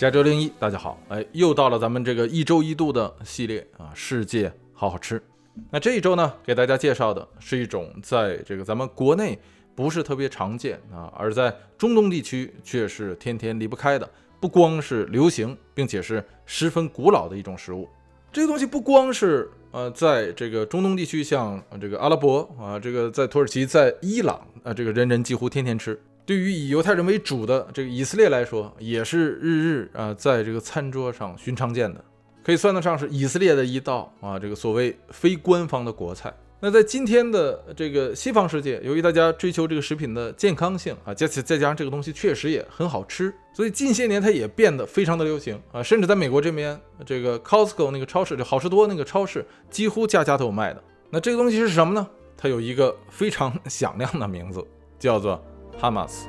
加州零一，大家好，哎，又到了咱们这个一周一度的系列啊，世界好好吃。那这一周呢，给大家介绍的是一种在这个咱们国内不是特别常见啊，而在中东地区却是天天离不开的，不光是流行，并且是十分古老的一种食物。这个东西不光是呃，在这个中东地区，像这个阿拉伯啊，这个在土耳其、在伊朗啊，这个人人几乎天天吃。对于以犹太人为主的这个以色列来说，也是日日啊，在这个餐桌上寻常见的，可以算得上是以色列的一道啊，这个所谓非官方的国菜。那在今天的这个西方世界，由于大家追求这个食品的健康性啊，加再加上这个东西确实也很好吃，所以近些年它也变得非常的流行啊，甚至在美国这边，这个 Costco 那个超市，就好事多那个超市，几乎家家都有卖的。那这个东西是什么呢？它有一个非常响亮的名字，叫做。哈马斯，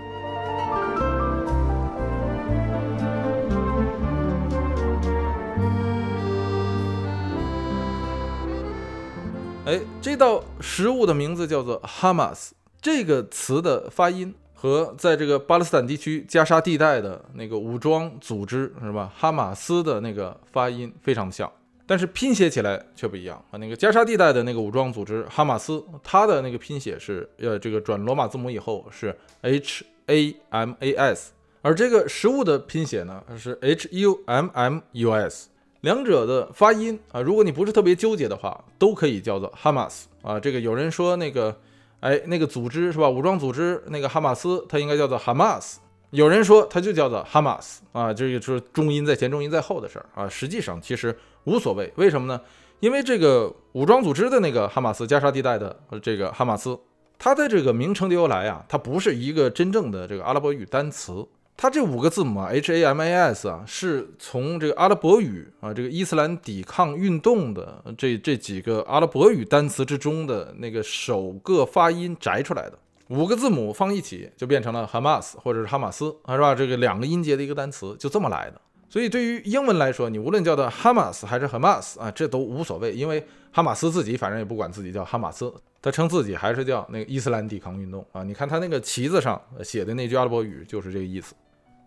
哎，这道食物的名字叫做哈马斯。这个词的发音和在这个巴勒斯坦地区加沙地带的那个武装组织是吧？哈马斯的那个发音非常像。但是拼写起来却不一样啊！那个加沙地带的那个武装组织哈马斯，它的那个拼写是呃这个转罗马字母以后是 H A M A S，而这个食物的拼写呢是 H U M M U S，两者的发音啊，如果你不是特别纠结的话，都可以叫做哈马斯啊。这个有人说那个哎那个组织是吧？武装组织那个哈马斯，它应该叫做哈马斯。有人说它就叫做哈马斯啊，这个是重音在前，重音在后的事儿啊。实际上其实无所谓，为什么呢？因为这个武装组织的那个哈马斯，加沙地带的这个哈马斯，它的这个名称的由来啊，它不是一个真正的这个阿拉伯语单词，它这五个字母啊，H A M A S 啊，是从这个阿拉伯语啊，这个伊斯兰抵抗运动的这这几个阿拉伯语单词之中的那个首个发音摘出来的。五个字母放一起就变成了 Hamas 或者是哈马斯啊，是吧？这个两个音节的一个单词就这么来的。所以对于英文来说，你无论叫它 Hamas 还是 Hamas 啊，这都无所谓，因为哈马斯自己反正也不管自己叫哈马斯，他称自己还是叫那个伊斯兰抵抗运动啊。你看他那个旗子上写的那句阿拉伯语就是这个意思。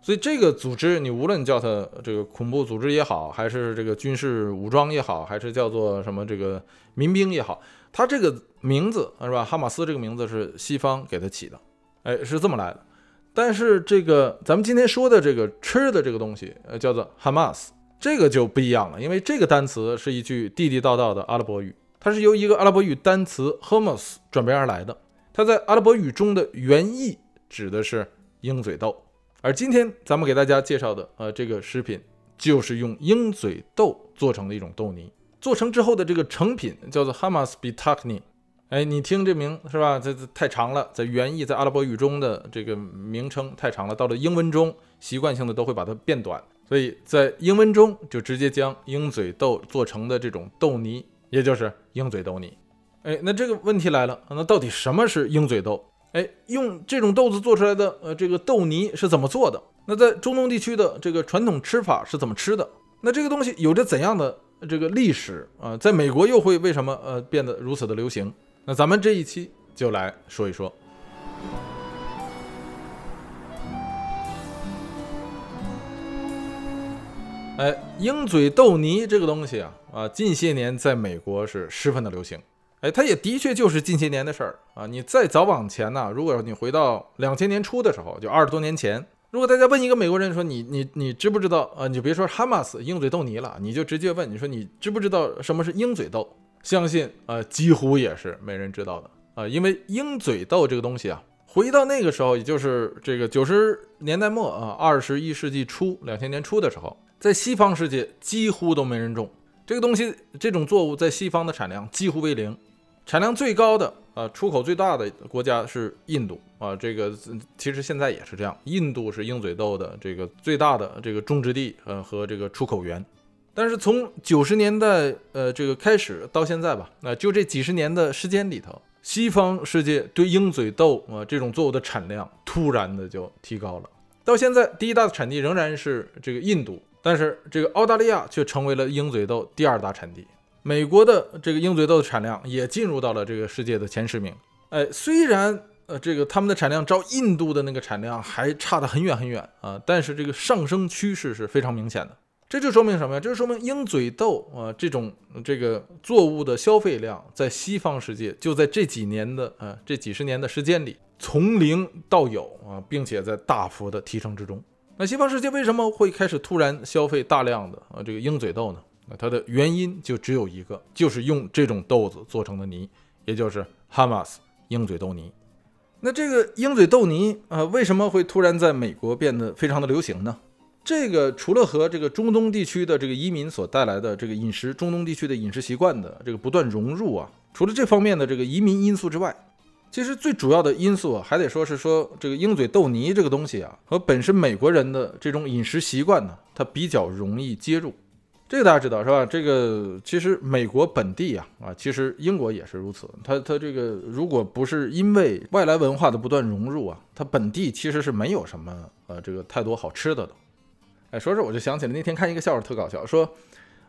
所以这个组织，你无论叫它这个恐怖组织也好，还是这个军事武装也好，还是叫做什么这个民兵也好，它这个名字是吧？哈马斯这个名字是西方给它起的，哎，是这么来的。但是这个咱们今天说的这个吃的这个东西，呃，叫做哈马斯，这个就不一样了，因为这个单词是一句地地道道的阿拉伯语，它是由一个阿拉伯语单词 hummus 转变而来的，它在阿拉伯语中的原意指的是鹰嘴豆。而今天咱们给大家介绍的，呃，这个食品就是用鹰嘴豆做成的一种豆泥。做成之后的这个成品叫做 Hamas Bitakni。哎，你听这名是吧？这这太长了，在原意在阿拉伯语中的这个名称太长了，到了英文中习惯性的都会把它变短，所以在英文中就直接将鹰嘴豆做成的这种豆泥，也就是鹰嘴豆泥。哎，那这个问题来了，那到底什么是鹰嘴豆？哎，用这种豆子做出来的呃，这个豆泥是怎么做的？那在中东地区的这个传统吃法是怎么吃的？那这个东西有着怎样的这个历史啊？在美国又会为什么呃变得如此的流行？那咱们这一期就来说一说。哎，鹰嘴豆泥这个东西啊啊，近些年在美国是十分的流行。哎，它也的确就是近些年的事儿啊！你再早往前呢，如果你回到两千年初的时候，就二十多年前，如果大家问一个美国人说你你你知不知道啊？你就别说哈马斯鹰嘴豆泥了，你就直接问你说你知不知道什么是鹰嘴豆？相信呃几乎也是没人知道的啊！因为鹰嘴豆这个东西啊，回到那个时候，也就是这个九十年代末啊，二十一世纪初两千年初的时候，在西方世界几乎都没人种这个东西，这种作物在西方的产量几乎为零。产量最高的啊，出口最大的国家是印度啊，这个其实现在也是这样，印度是鹰嘴豆的这个最大的这个种植地呃和这个出口源。但是从九十年代呃这个开始到现在吧，那就这几十年的时间里头，西方世界对鹰嘴豆啊这种作物的产量突然的就提高了，到现在第一大的产地仍然是这个印度，但是这个澳大利亚却成为了鹰嘴豆第二大产地。美国的这个鹰嘴豆的产量也进入到了这个世界的前十名。哎，虽然呃，这个他们的产量照印度的那个产量还差得很远很远啊，但是这个上升趋势是非常明显的。这就说明什么呀？这就说明鹰嘴豆啊这种这个作物的消费量在西方世界就在这几年的呃这几十年的时间里从零到有啊，并且在大幅的提升之中。那西方世界为什么会开始突然消费大量的啊这个鹰嘴豆呢？那它的原因就只有一个，就是用这种豆子做成的泥，也就是哈马斯鹰嘴豆泥。那这个鹰嘴豆泥啊，为什么会突然在美国变得非常的流行呢？这个除了和这个中东地区的这个移民所带来的这个饮食，中东地区的饮食习惯的这个不断融入啊，除了这方面的这个移民因素之外，其实最主要的因素啊，还得说是说这个鹰嘴豆泥这个东西啊，和本身美国人的这种饮食习惯呢，它比较容易接入。这个大家知道是吧？这个其实美国本地啊啊，其实英国也是如此。它它这个如果不是因为外来文化的不断融入啊，它本地其实是没有什么呃这个太多好吃的的。哎，说着我就想起来那天看一个笑话特搞笑，说，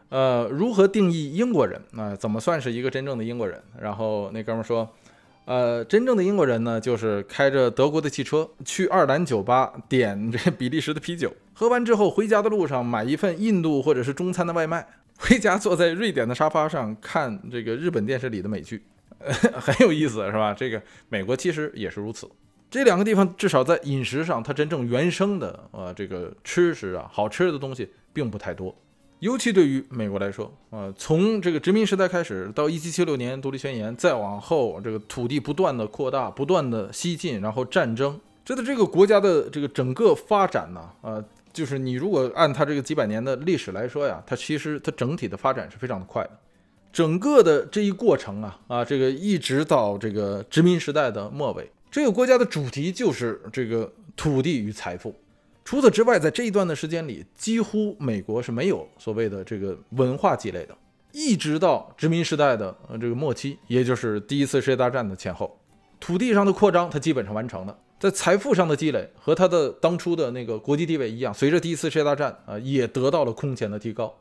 呃，如何定义英国人？那怎么算是一个真正的英国人？然后那哥们说，呃，真正的英国人呢，就是开着德国的汽车去爱尔兰酒吧点这比利时的啤酒，喝完之后回家的路上买一份印度或者是中餐的外卖，回家坐在瑞典的沙发上看这个日本电视里的美剧，很有意思，是吧？这个美国其实也是如此。这两个地方至少在饮食上，它真正原生的呃这个吃食啊，好吃的东西并不太多。尤其对于美国来说，呃，从这个殖民时代开始到一七七六年独立宣言，再往后这个土地不断的扩大，不断的西进，然后战争，这的这个国家的这个整个发展呢，呃，就是你如果按它这个几百年的历史来说呀，它其实它整体的发展是非常的快的。整个的这一过程啊啊，这个一直到这个殖民时代的末尾。这个国家的主题就是这个土地与财富。除此之外，在这一段的时间里，几乎美国是没有所谓的这个文化积累的。一直到殖民时代的呃这个末期，也就是第一次世界大战的前后，土地上的扩张它基本上完成了，在财富上的积累和它的当初的那个国际地位一样，随着第一次世界大战啊，也得到了空前的提高。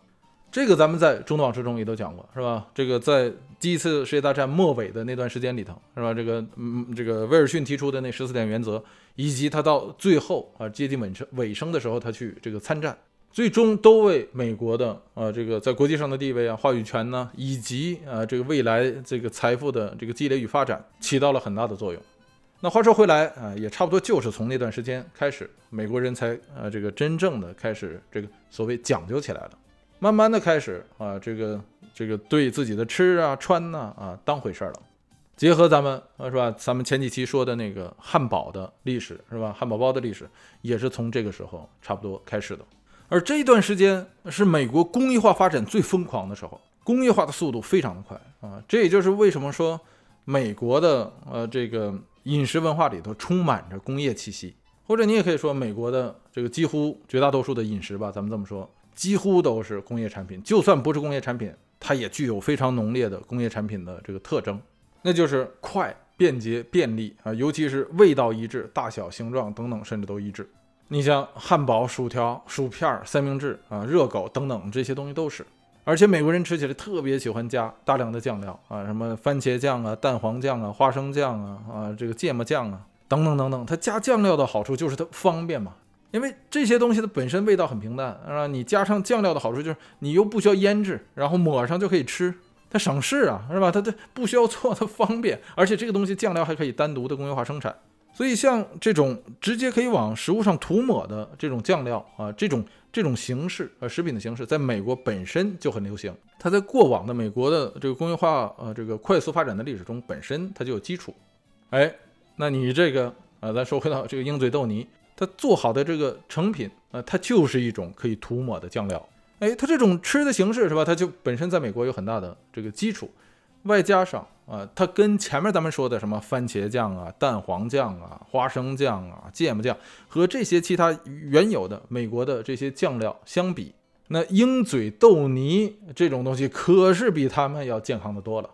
这个咱们在中东往事中也都讲过，是吧？这个在第一次世界大战末尾的那段时间里头，是吧？这个，嗯，这个威尔逊提出的那十四点原则，以及他到最后啊接近尾声尾声的时候，他去这个参战，最终都为美国的啊这个在国际上的地位啊、话语权呢，以及啊这个未来这个财富的这个积累与发展起到了很大的作用。那话说回来啊，也差不多就是从那段时间开始，美国人才啊这个真正的开始这个所谓讲究起来了。慢慢的开始啊，这个这个对自己的吃啊穿呐啊当回事儿了。结合咱们啊是吧，咱们前几期说的那个汉堡的历史是吧，汉堡包的历史也是从这个时候差不多开始的。而这一段时间是美国工业化发展最疯狂的时候，工业化的速度非常的快啊。这也就是为什么说美国的呃这个饮食文化里头充满着工业气息，或者你也可以说美国的这个几乎绝大多数的饮食吧，咱们这么说。几乎都是工业产品，就算不是工业产品，它也具有非常浓烈的工业产品的这个特征，那就是快、便捷、便利啊，尤其是味道一致、大小、形状等等，甚至都一致。你像汉堡、薯条、薯片、三明治啊、热狗等等这些东西都是，而且美国人吃起来特别喜欢加大量的酱料啊，什么番茄酱啊、蛋黄酱啊、花生酱啊啊，这个芥末酱啊等等等等，它加酱料的好处就是它方便嘛。因为这些东西的本身味道很平淡，啊，你加上酱料的好处就是你又不需要腌制，然后抹上就可以吃，它省事啊，是吧？它它不需要做，它方便，而且这个东西酱料还可以单独的工业化生产，所以像这种直接可以往食物上涂抹的这种酱料啊，这种这种形式呃食品的形式，在美国本身就很流行，它在过往的美国的这个工业化呃这个快速发展的历史中本身它就有基础，哎，那你这个啊，咱说回到这个鹰嘴豆泥。它做好的这个成品，呃，它就是一种可以涂抹的酱料。哎，它这种吃的形式是吧？它就本身在美国有很大的这个基础，外加上啊，它跟前面咱们说的什么番茄酱啊、蛋黄酱啊、花生酱啊、芥末酱和这些其他原有的美国的这些酱料相比，那鹰嘴豆泥这种东西可是比它们要健康的多了。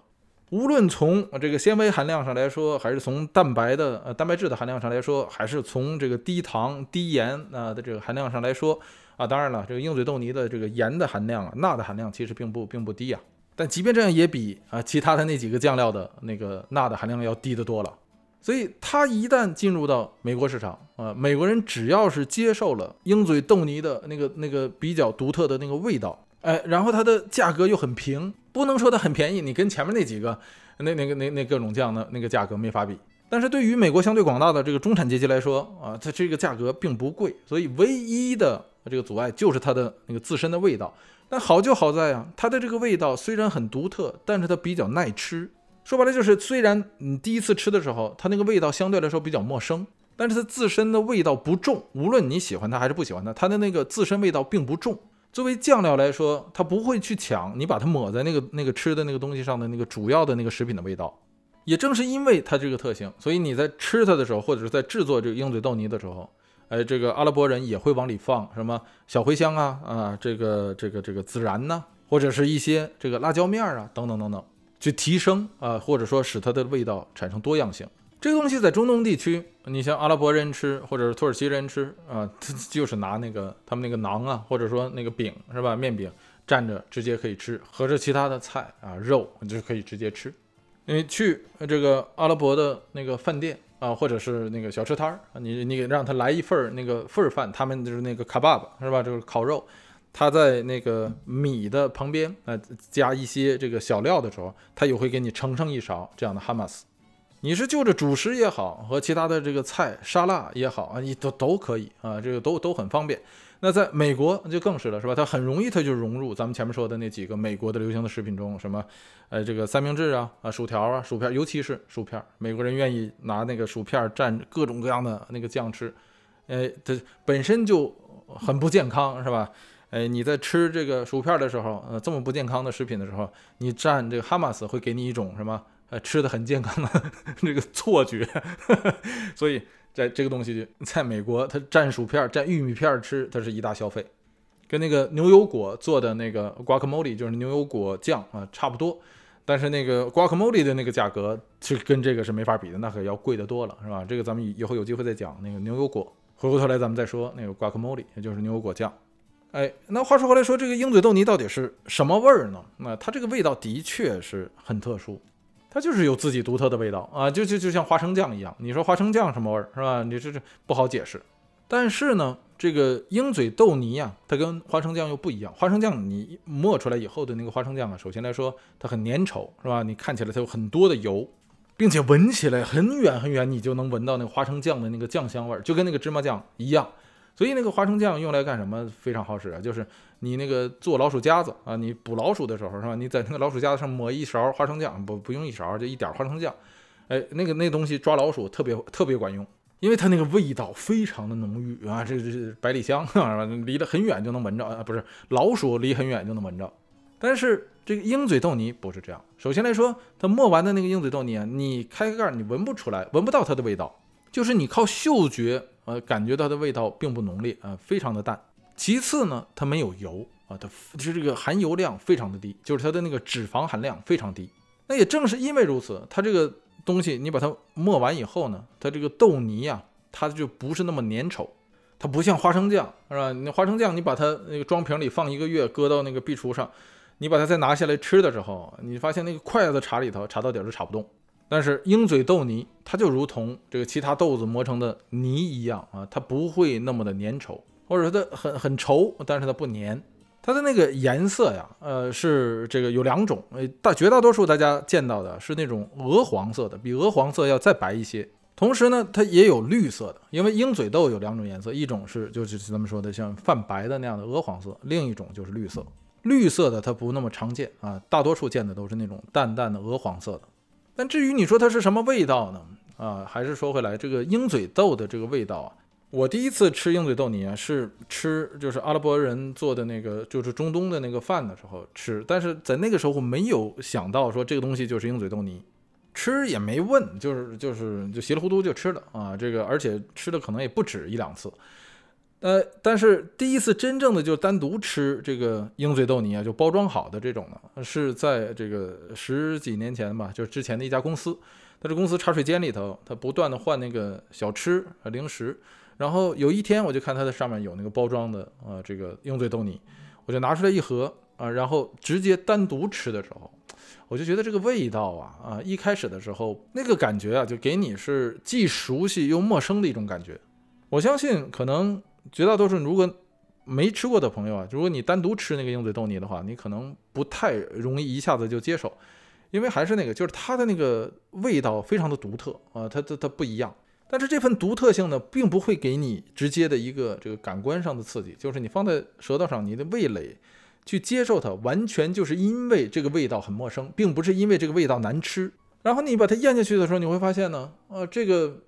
无论从这个纤维含量上来说，还是从蛋白的呃蛋白质的含量上来说，还是从这个低糖低盐啊的这个含量上来说啊，当然了，这个鹰嘴豆泥的这个盐的含量啊，钠的含量其实并不并不低啊。但即便这样，也比啊其他的那几个酱料的那个钠的含量要低得多了。所以它一旦进入到美国市场啊，美国人只要是接受了鹰嘴豆泥的那个那个比较独特的那个味道，哎，然后它的价格又很平，不能说它很便宜，你跟前面那几个那那个那那各种酱的那个价格没法比。但是对于美国相对广大的这个中产阶级来说啊，它这个价格并不贵，所以唯一的这个阻碍就是它的那个自身的味道。但好就好在啊，它的这个味道虽然很独特，但是它比较耐吃。说白了就是，虽然你第一次吃的时候，它那个味道相对来说比较陌生，但是它自身的味道不重。无论你喜欢它还是不喜欢它，它的那个自身味道并不重。作为酱料来说，它不会去抢你把它抹在那个那个吃的那个东西上的那个主要的那个食品的味道。也正是因为它这个特性，所以你在吃它的时候，或者是在制作这个鹰嘴豆泥的时候，哎，这个阿拉伯人也会往里放什么小茴香啊啊，这个这个这个孜然呐，或者是一些这个辣椒面啊等等等等，去提升啊，或者说使它的味道产生多样性。这个东西在中东地区，你像阿拉伯人吃，或者是土耳其人吃啊，他就是拿那个他们那个馕啊，或者说那个饼是吧，面饼蘸着直接可以吃，和着其他的菜啊肉你就可以直接吃。你去这个阿拉伯的那个饭店啊，或者是那个小吃摊儿，你你让他来一份儿那个份儿饭，他们就是那个卡巴巴是吧？就是烤肉，他在那个米的旁边啊加一些这个小料的时候，他也会给你盛上一勺这样的哈马斯。你是就着主食也好，和其他的这个菜沙拉也好啊，你都都可以啊，这个都都很方便。那在美国就更是了，是吧？它很容易，它就融入咱们前面说的那几个美国的流行的食品中，什么，呃，这个三明治啊，啊，薯条啊，薯片，尤其是薯片，美国人愿意拿那个薯片蘸各种各样的那个酱吃，呃，它本身就很不健康，是吧？哎，你在吃这个薯片的时候，呃，这么不健康的食品的时候，你蘸这个哈马斯会给你一种什么，呃，吃的很健康的 这个错觉，所以。在这个东西在美国，它蘸薯片、蘸玉米片吃，它是一大消费，跟那个牛油果做的那个 guacamole 就是牛油果酱啊差不多。但是那个 guacamole 的那个价格是跟这个是没法比的，那可要贵得多了，是吧？这个咱们以后有机会再讲那个牛油果。回过头来咱们再说那个 guacamole，也就是牛油果酱。哎，那话说回来，说这个鹰嘴豆泥到底是什么味儿呢？那它这个味道的确是很特殊。它就是有自己独特的味道啊，就就就像花生酱一样。你说花生酱什么味儿是吧？你这这不好解释。但是呢，这个鹰嘴豆泥呀，它跟花生酱又不一样。花生酱你磨出来以后的那个花生酱啊，首先来说它很粘稠是吧？你看起来它有很多的油，并且闻起来很远很远你就能闻到那个花生酱的那个酱香味儿，就跟那个芝麻酱一样。所以那个花生酱用来干什么非常好使啊？就是你那个做老鼠夹子啊，你捕老鼠的时候是吧？你在那个老鼠夹子上抹一勺花生酱，不不用一勺，就一点花生酱，哎，那个那东西抓老鼠特别特别管用，因为它那个味道非常的浓郁啊，这这是百里香是吧？离得很远就能闻着啊，不是老鼠离很远就能闻着。但是这个鹰嘴豆泥不是这样，首先来说，它磨完的那个鹰嘴豆泥啊，你开个盖你闻不出来，闻不到它的味道，就是你靠嗅觉。呃，感觉到的味道并不浓烈啊，非常的淡。其次呢，它没有油啊，它就是这个含油量非常的低，就是它的那个脂肪含量非常低。那也正是因为如此，它这个东西你把它磨完以后呢，它这个豆泥呀，它就不是那么粘稠，它不像花生酱是吧？那花生酱你把它那个装瓶里放一个月，搁到那个壁橱上，你把它再拿下来吃的时候，你发现那个筷子插里头，插到底儿都插不动。但是鹰嘴豆泥，它就如同这个其他豆子磨成的泥一样啊，它不会那么的粘稠，或者说它很很稠，但是它不粘。它的那个颜色呀，呃，是这个有两种，呃，大绝大多数大家见到的是那种鹅黄色的，比鹅黄色要再白一些。同时呢，它也有绿色的，因为鹰嘴豆有两种颜色，一种是就是咱们说的像泛白的那样的鹅黄色，另一种就是绿色。绿色的它不那么常见啊，大多数见的都是那种淡淡的鹅黄色的。但至于你说它是什么味道呢？啊，还是说回来这个鹰嘴豆的这个味道啊，我第一次吃鹰嘴豆泥啊，是吃就是阿拉伯人做的那个就是中东的那个饭的时候吃，但是在那个时候没有想到说这个东西就是鹰嘴豆泥，吃也没问，就是就是就稀里糊涂就吃了啊，这个而且吃的可能也不止一两次。呃，但是第一次真正的就单独吃这个鹰嘴豆泥啊，就包装好的这种呢，是在这个十几年前吧，就是之前的一家公司，它这公司茶水间里头，他不断的换那个小吃啊零食，然后有一天我就看它的上面有那个包装的啊这个鹰嘴豆泥，我就拿出来一盒啊，然后直接单独吃的时候，我就觉得这个味道啊啊，一开始的时候那个感觉啊，就给你是既熟悉又陌生的一种感觉。我相信可能绝大多数如果没吃过的朋友啊，如果你单独吃那个鹰嘴豆泥的话，你可能不太容易一下子就接受，因为还是那个，就是它的那个味道非常的独特啊，它它它不一样。但是这份独特性呢，并不会给你直接的一个这个感官上的刺激，就是你放在舌头上，你的味蕾去接受它，完全就是因为这个味道很陌生，并不是因为这个味道难吃。然后你把它咽下去的时候，你会发现呢，呃，这个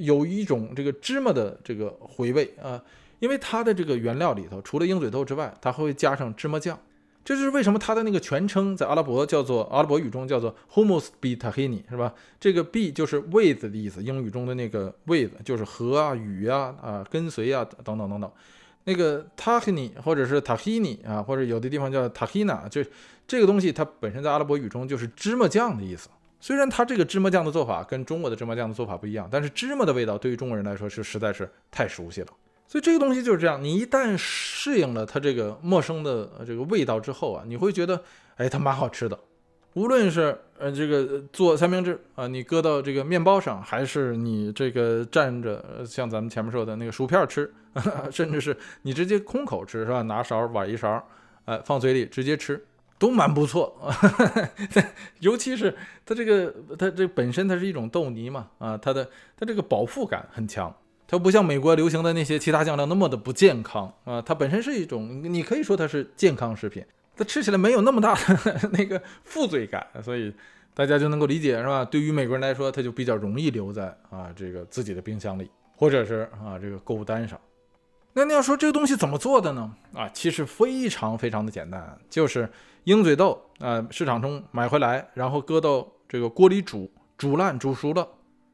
有一种这个芝麻的这个回味啊，因为它的这个原料里头，除了鹰嘴豆之外，它会加上芝麻酱。这就是为什么它的那个全称在阿拉伯叫做阿拉伯语中叫做 Hummus bi tahini，是吧？这个 bi 就是 with 的意思，英语中的那个 with 就是和啊、与啊、啊跟随啊等等等等。那个 tahini 或者是 tahini 啊，或者有的地方叫 tahina，就这个东西它本身在阿拉伯语中就是芝麻酱的意思。虽然它这个芝麻酱的做法跟中国的芝麻酱的做法不一样，但是芝麻的味道对于中国人来说是实在是太熟悉了。所以这个东西就是这样，你一旦适应了它这个陌生的这个味道之后啊，你会觉得，哎，它蛮好吃的。无论是呃这个做三明治啊，你搁到这个面包上，还是你这个蘸着像咱们前面说的那个薯片吃，甚至是你直接空口吃，是吧？拿勺挖一勺，哎，放嘴里直接吃，都蛮不错。尤其是它这个，它这本身它是一种豆泥嘛，啊，它的它这个饱腹感很强。它不像美国流行的那些其他酱料那么的不健康啊，它本身是一种，你可以说它是健康食品，它吃起来没有那么大的 那个负罪感，所以大家就能够理解是吧？对于美国人来说，它就比较容易留在啊这个自己的冰箱里，或者是啊这个购物单上。那你要说这个东西怎么做的呢？啊，其实非常非常的简单，就是鹰嘴豆啊，市场中买回来，然后搁到这个锅里煮，煮烂煮熟了，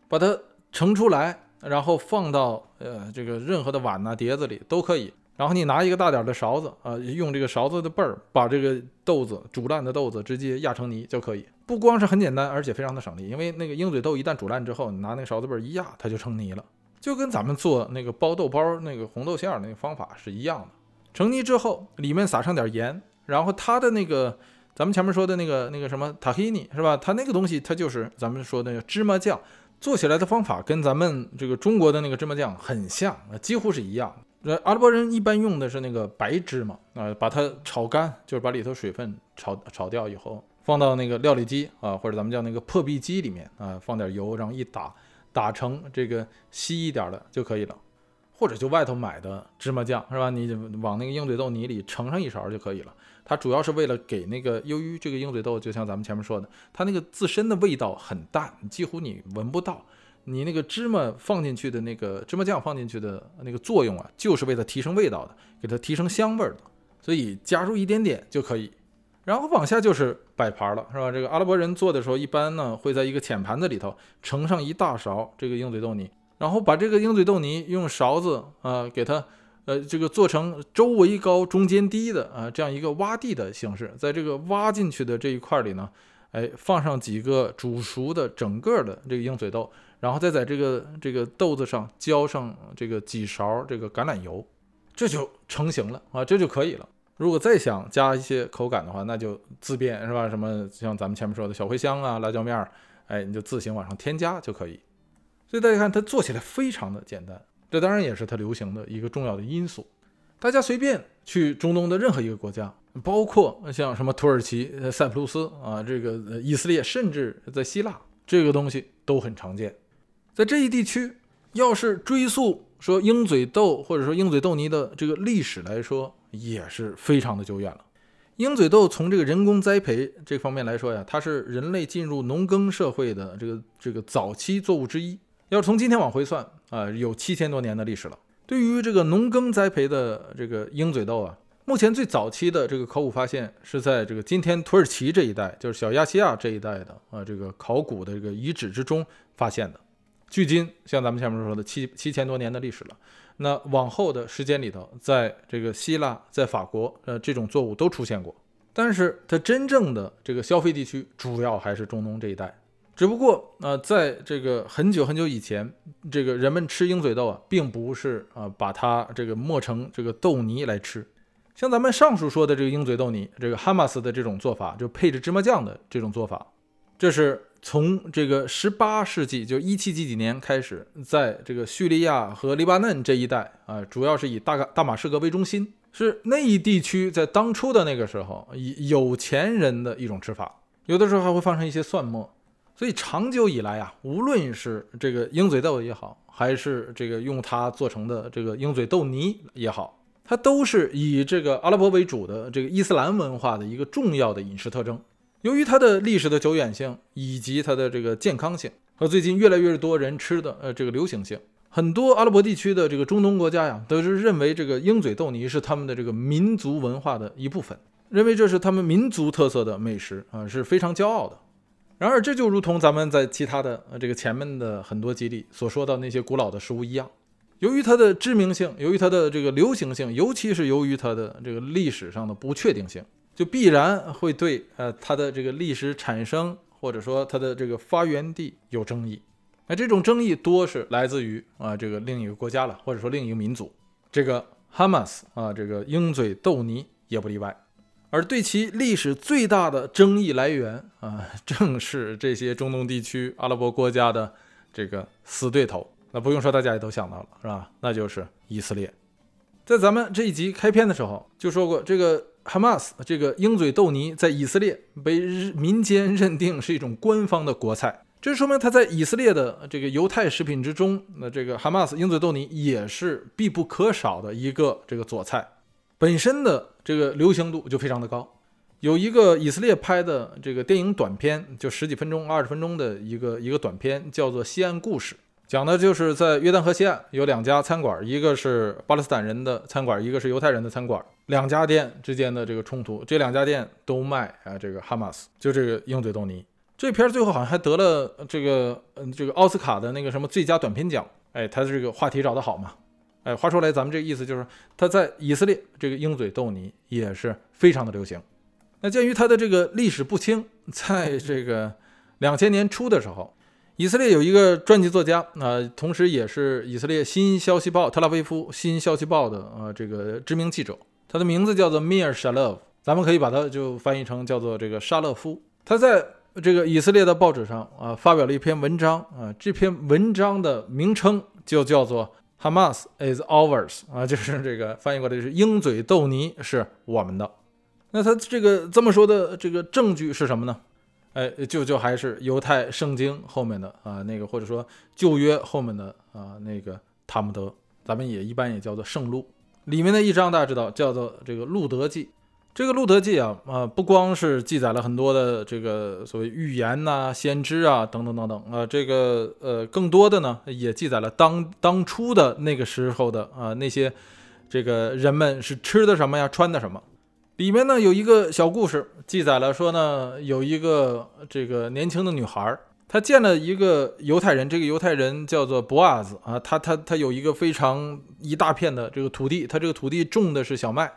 把它盛出来。然后放到呃这个任何的碗呐碟子里都可以。然后你拿一个大点的勺子啊，用这个勺子的背儿把这个豆子煮烂的豆子直接压成泥就可以。不光是很简单，而且非常的省力，因为那个鹰嘴豆一旦煮烂之后，你拿那个勺子背儿一压，它就成泥了，就跟咱们做那个包豆包那个红豆馅儿那个方法是一样的。成泥之后，里面撒上点盐，然后它的那个咱们前面说的那个那个什么塔希尼是吧？它那个东西它就是咱们说那个芝麻酱。做起来的方法跟咱们这个中国的那个芝麻酱很像，几乎是一样。呃，阿拉伯人一般用的是那个白芝麻啊，把它炒干，就是把里头水分炒炒掉以后，放到那个料理机啊，或者咱们叫那个破壁机里面啊，放点油，然后一打，打成这个稀一点的就可以了。或者就外头买的芝麻酱是吧？你往那个鹰嘴豆泥里盛上一勺就可以了。它主要是为了给那个，由于这个鹰嘴豆就像咱们前面说的，它那个自身的味道很淡，几乎你闻不到。你那个芝麻放进去的那个芝麻酱放进去的那个作用啊，就是为了提升味道的，给它提升香味的。所以加入一点点就可以。然后往下就是摆盘了，是吧？这个阿拉伯人做的时候，一般呢会在一个浅盘子里头盛上一大勺这个鹰嘴豆泥，然后把这个鹰嘴豆泥用勺子啊给它。呃，这个做成周围高中间低的啊，这样一个洼地的形式，在这个挖进去的这一块里呢，哎，放上几个煮熟的整个的这个鹰嘴豆，然后再在这个这个豆子上浇上这个几勺这个橄榄油，这就成型了啊，这就可以了。如果再想加一些口感的话，那就自便是吧？什么像咱们前面说的小茴香啊、辣椒面儿，哎，你就自行往上添加就可以。所以大家看，它做起来非常的简单。这当然也是它流行的一个重要的因素。大家随便去中东的任何一个国家，包括像什么土耳其、塞浦路斯啊，这个以色列，甚至在希腊，这个东西都很常见。在这一地区，要是追溯说鹰嘴豆或者说鹰嘴豆泥的这个历史来说，也是非常的久远了。鹰嘴豆从这个人工栽培这方面来说呀，它是人类进入农耕社会的这个这个早期作物之一。要从今天往回算。啊，有七千多年的历史了。对于这个农耕栽培的这个鹰嘴豆啊，目前最早期的这个考古发现是在这个今天土耳其这一带，就是小亚细亚这一带的啊，这个考古的这个遗址之中发现的。距今像咱们前面说的七七千多年的历史了。那往后的时间里头，在这个希腊、在法国，呃，这种作物都出现过。但是它真正的这个消费地区，主要还是中东这一带。只不过，呃，在这个很久很久以前，这个人们吃鹰嘴豆啊，并不是啊把它这个磨成这个豆泥来吃，像咱们上述说的这个鹰嘴豆泥，这个哈马斯的这种做法，就配着芝麻酱的这种做法，这是从这个十八世纪，就一七几几年开始，在这个叙利亚和黎巴嫩这一带啊，主要是以大大马士革为中心，是那一地区在当初的那个时候，以有钱人的一种吃法，有的时候还会放上一些蒜末。所以长久以来啊，无论是这个鹰嘴豆也好，还是这个用它做成的这个鹰嘴豆泥也好，它都是以这个阿拉伯为主的这个伊斯兰文化的一个重要的饮食特征。由于它的历史的久远性，以及它的这个健康性，和最近越来越多人吃的呃这个流行性，很多阿拉伯地区的这个中东国家呀，都是认为这个鹰嘴豆泥是他们的这个民族文化的一部分，认为这是他们民族特色的美食啊，是非常骄傲的。然而，这就如同咱们在其他的呃这个前面的很多集里所说到那些古老的食物一样，由于它的知名性，由于它的这个流行性，尤其是由于它的这个历史上的不确定性，就必然会对呃它的这个历史产生或者说它的这个发源地有争议。那这种争议多是来自于啊这个另一个国家了，或者说另一个民族。这个哈马斯啊，这个鹰嘴豆泥也不例外。而对其历史最大的争议来源啊，正是这些中东地区阿拉伯国家的这个死对头。那不用说，大家也都想到了，是吧？那就是以色列。在咱们这一集开篇的时候就说过，这个哈马斯这个鹰嘴豆泥在以色列被民间认定是一种官方的国菜，这说明它在以色列的这个犹太食品之中，那这个哈马斯鹰嘴豆泥也是必不可少的一个这个佐菜。本身的这个流行度就非常的高，有一个以色列拍的这个电影短片，就十几分钟、二十分钟的一个一个短片，叫做《西岸故事》，讲的就是在约旦河西岸有两家餐馆，一个是巴勒斯坦人的餐馆，一个是犹太人的餐馆，两家店之间的这个冲突，这两家店都卖啊这个哈马斯，就这个鹰嘴豆泥。这片最后好像还得了这个嗯这个奥斯卡的那个什么最佳短片奖，哎，他这个话题找得好嘛。哎，话说来，咱们这个意思就是，它在以色列这个鹰嘴豆泥也是非常的流行。那鉴于它的这个历史不清，在这个两千年初的时候，以色列有一个传记作家啊，同时也是以色列新消息报特拉维夫新消息报的呃这个知名记者，他的名字叫做米尔沙勒夫，咱们可以把它就翻译成叫做这个沙勒夫。他在这个以色列的报纸上啊发表了一篇文章啊，这篇文章的名称就叫做。Hamas is ours 啊，就是这个翻译过来就是鹰嘴豆泥是我们的。那他这个这么说的这个证据是什么呢？哎，就就还是犹太圣经后面的啊那个，或者说旧约后面的啊那个塔木德，咱们也一般也叫做圣路里面的一章，大家知道叫做这个路德记。这个《路德记》啊，啊，不光是记载了很多的这个所谓预言呐、先知啊等等等等啊，这个呃，更多的呢，也记载了当当初的那个时候的啊那些这个人们是吃的什么呀、穿的什么。里面呢有一个小故事，记载了说呢，有一个这个年轻的女孩，她见了一个犹太人，这个犹太人叫做博阿兹啊，他他他有一个非常一大片的这个土地，他这个土地种的是小麦。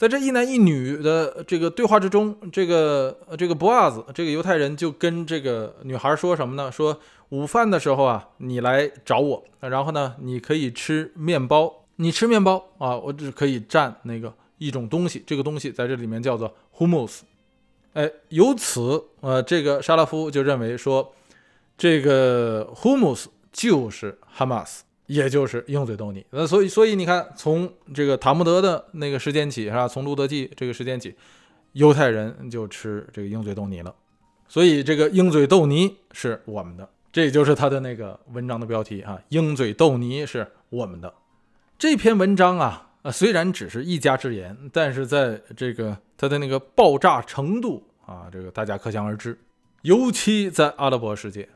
在这一男一女的这个对话之中，这个这个博阿兹这个犹太人就跟这个女孩说什么呢？说午饭的时候啊，你来找我，然后呢，你可以吃面包，你吃面包啊，我只可以蘸那个一种东西，这个东西在这里面叫做 hummus。哎，由此呃，这个沙拉夫就认为说，这个 hummus 就是哈马斯。也就是鹰嘴豆泥，那所以所以你看，从这个塔木德的那个时间起，是吧？从路德记这个时间起，犹太人就吃这个鹰嘴豆泥了。所以这个鹰嘴豆泥是我们的，这也就是他的那个文章的标题啊，鹰嘴豆泥是我们的。这篇文章啊，啊虽然只是一家之言，但是在这个它的那个爆炸程度啊，这个大家可想而知，尤其在阿拉伯世界。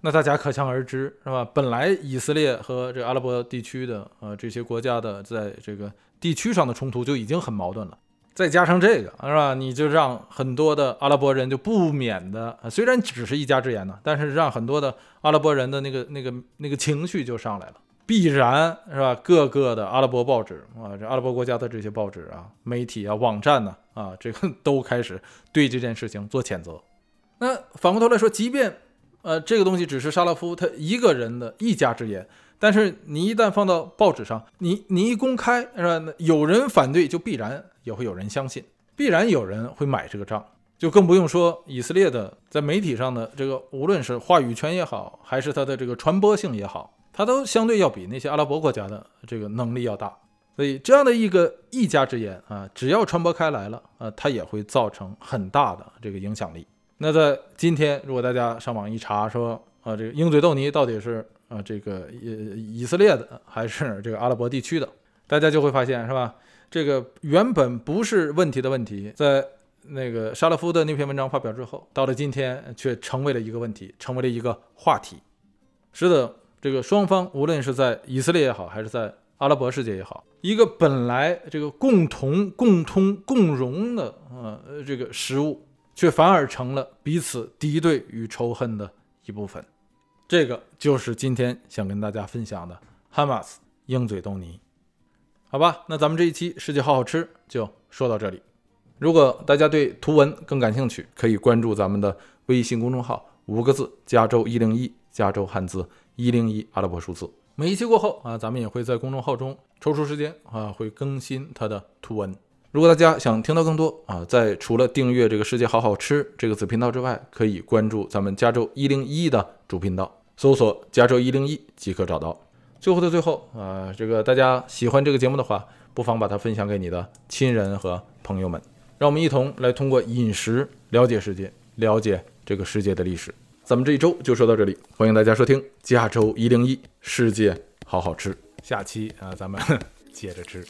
那大家可想而知，是吧？本来以色列和这阿拉伯地区的呃这些国家的在这个地区上的冲突就已经很矛盾了，再加上这个，是吧？你就让很多的阿拉伯人就不免的，虽然只是一家之言呢，但是让很多的阿拉伯人的那个那个那个情绪就上来了，必然是吧？各个的阿拉伯报纸啊，这阿拉伯国家的这些报纸啊、媒体啊、网站呢啊，这个都开始对这件事情做谴责。那反过头来说，即便呃，这个东西只是沙拉夫他一个人的一家之言，但是你一旦放到报纸上，你你一公开是吧？有人反对就必然也会有人相信，必然有人会买这个账。就更不用说以色列的在媒体上的这个，无论是话语权也好，还是它的这个传播性也好，它都相对要比那些阿拉伯国家的这个能力要大。所以这样的一个一家之言啊，只要传播开来了啊，它也会造成很大的这个影响力。那在今天，如果大家上网一查，说啊，这个鹰嘴豆泥到底是啊这个以以色列的还是这个阿拉伯地区的，大家就会发现是吧？这个原本不是问题的问题，在那个沙勒夫的那篇文章发表之后，到了今天却成为了一个问题，成为了一个话题，使得这个双方无论是在以色列也好，还是在阿拉伯世界也好，一个本来这个共同、共通、共荣的呃这个食物，却反而成了彼此敌对与仇恨的一部分。这个就是今天想跟大家分享的哈马斯鹰嘴豆泥。好吧，那咱们这一期世界好好吃就说到这里。如果大家对图文更感兴趣，可以关注咱们的微信公众号，五个字：加州一零一，加州汉字一零一阿拉伯数字。每一期过后啊，咱们也会在公众号中抽出时间啊，会更新它的图文。如果大家想听到更多啊，在除了订阅这个世界好好吃这个子频道之外，可以关注咱们加州一零一的主频道，搜索加州一零一即可找到。最后的最后啊，这个大家喜欢这个节目的话，不妨把它分享给你的亲人和朋友们，让我们一同来通过饮食了解世界，了解这个世界的历史。咱们这一周就说到这里，欢迎大家收听加州一零一世界好好吃，下期啊咱们 接着吃。